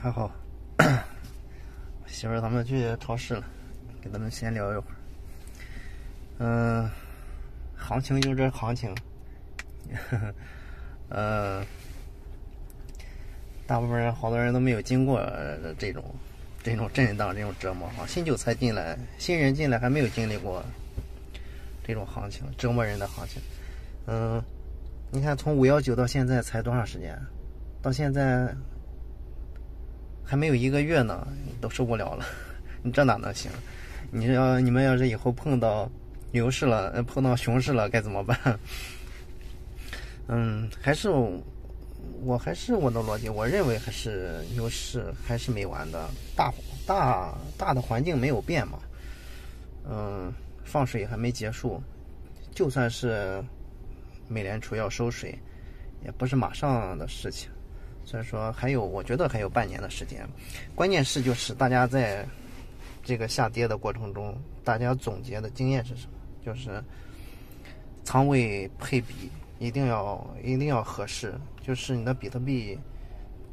还好，媳妇儿他们去超市了，跟他们闲聊一会儿。嗯，行情就这行情，呃，大部分人好多人都没有经过这种这种震荡、这种折磨哈。新韭菜进来，新人进来还没有经历过这种行情，折磨人的行情。嗯，你看从五幺九到现在才多长时间？到现在。还没有一个月呢，都受不了了，你这哪能行？你要你们要是以后碰到牛市了，碰到熊市了，该怎么办？嗯，还是我还是我的逻辑，我认为还是牛市还是没完的，大大大的环境没有变嘛。嗯，放水还没结束，就算是美联储要收水，也不是马上的事情。所以说还有，我觉得还有半年的时间。关键是就是大家在这个下跌的过程中，大家总结的经验是什么？就是仓位配比一定要一定要合适，就是你的比特币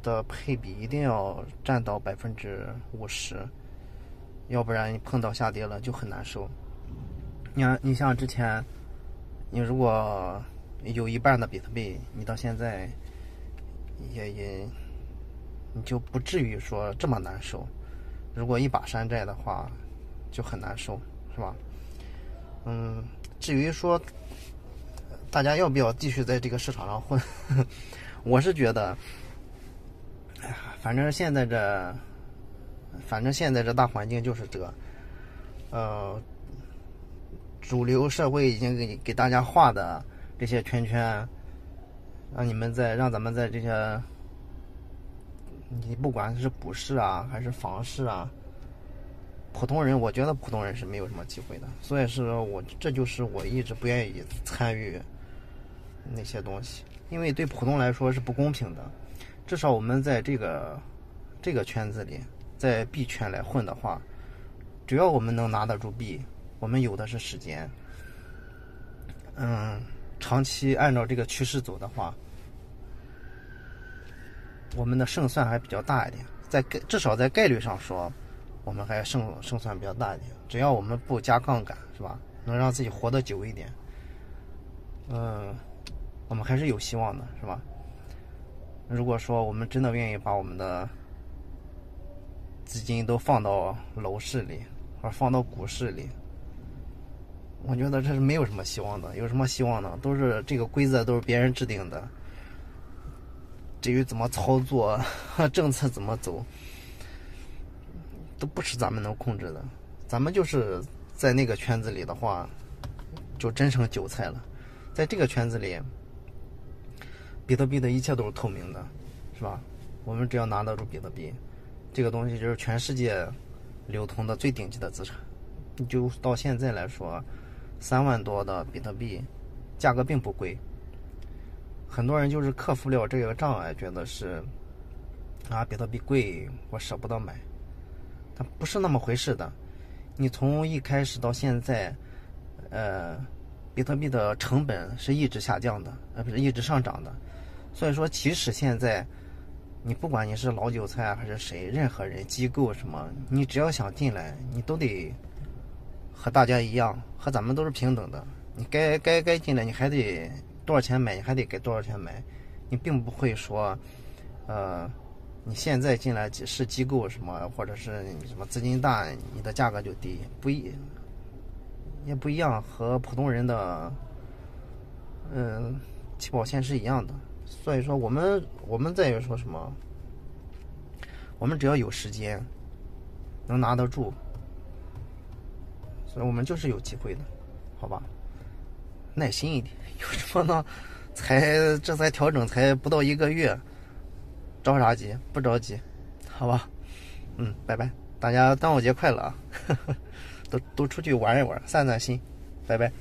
的配比一定要占到百分之五十，要不然你碰到下跌了就很难受。你看，你像之前，你如果有一半的比特币，你到现在。也也，你就不至于说这么难受。如果一把山寨的话，就很难受，是吧？嗯，至于说大家要不要继续在这个市场上混，我是觉得，哎呀，反正现在这，反正现在这大环境就是这，呃，主流社会已经给给大家画的这些圈圈。让你们在让咱们在这些，你不管是股市啊还是房市啊，普通人我觉得普通人是没有什么机会的。所以是我这就是我一直不愿意参与那些东西，因为对普通来说是不公平的。至少我们在这个这个圈子里，在币圈来混的话，只要我们能拿得住币，我们有的是时间。嗯。长期按照这个趋势走的话，我们的胜算还比较大一点。在概至少在概率上说，我们还胜胜算比较大一点。只要我们不加杠杆，是吧？能让自己活得久一点，嗯，我们还是有希望的，是吧？如果说我们真的愿意把我们的资金都放到楼市里，或者放到股市里。我觉得这是没有什么希望的，有什么希望呢？都是这个规则都是别人制定的，至于怎么操作，政策怎么走，都不是咱们能控制的。咱们就是在那个圈子里的话，就真成韭菜了。在这个圈子里，比特币的一切都是透明的，是吧？我们只要拿得住比特币，这个东西就是全世界流通的最顶级的资产。就到现在来说。三万多的比特币，价格并不贵。很多人就是克服了这个障碍，觉得是啊，比特币贵，我舍不得买。它不是那么回事的。你从一开始到现在，呃，比特币的成本是一直下降的，呃，不是一直上涨的。所以说，即使现在你不管你是老韭菜还是谁，任何人、机构什么，你只要想进来，你都得。和大家一样，和咱们都是平等的。你该该该进来，你还得多少钱买，你还得给多少钱买。你并不会说，呃，你现在进来是机构什么，或者是什么资金大，你的价格就低，不一，也不一样，和普通人的，嗯，起跑线是一样的。所以说，我们我们在于说什么？我们只要有时间，能拿得住。所以我们就是有机会的，好吧？耐心一点，有什么呢？才这才调整才不到一个月，着啥急？不着急，好吧？嗯，拜拜，大家端午节快乐啊！都都出去玩一玩，散散心，拜拜。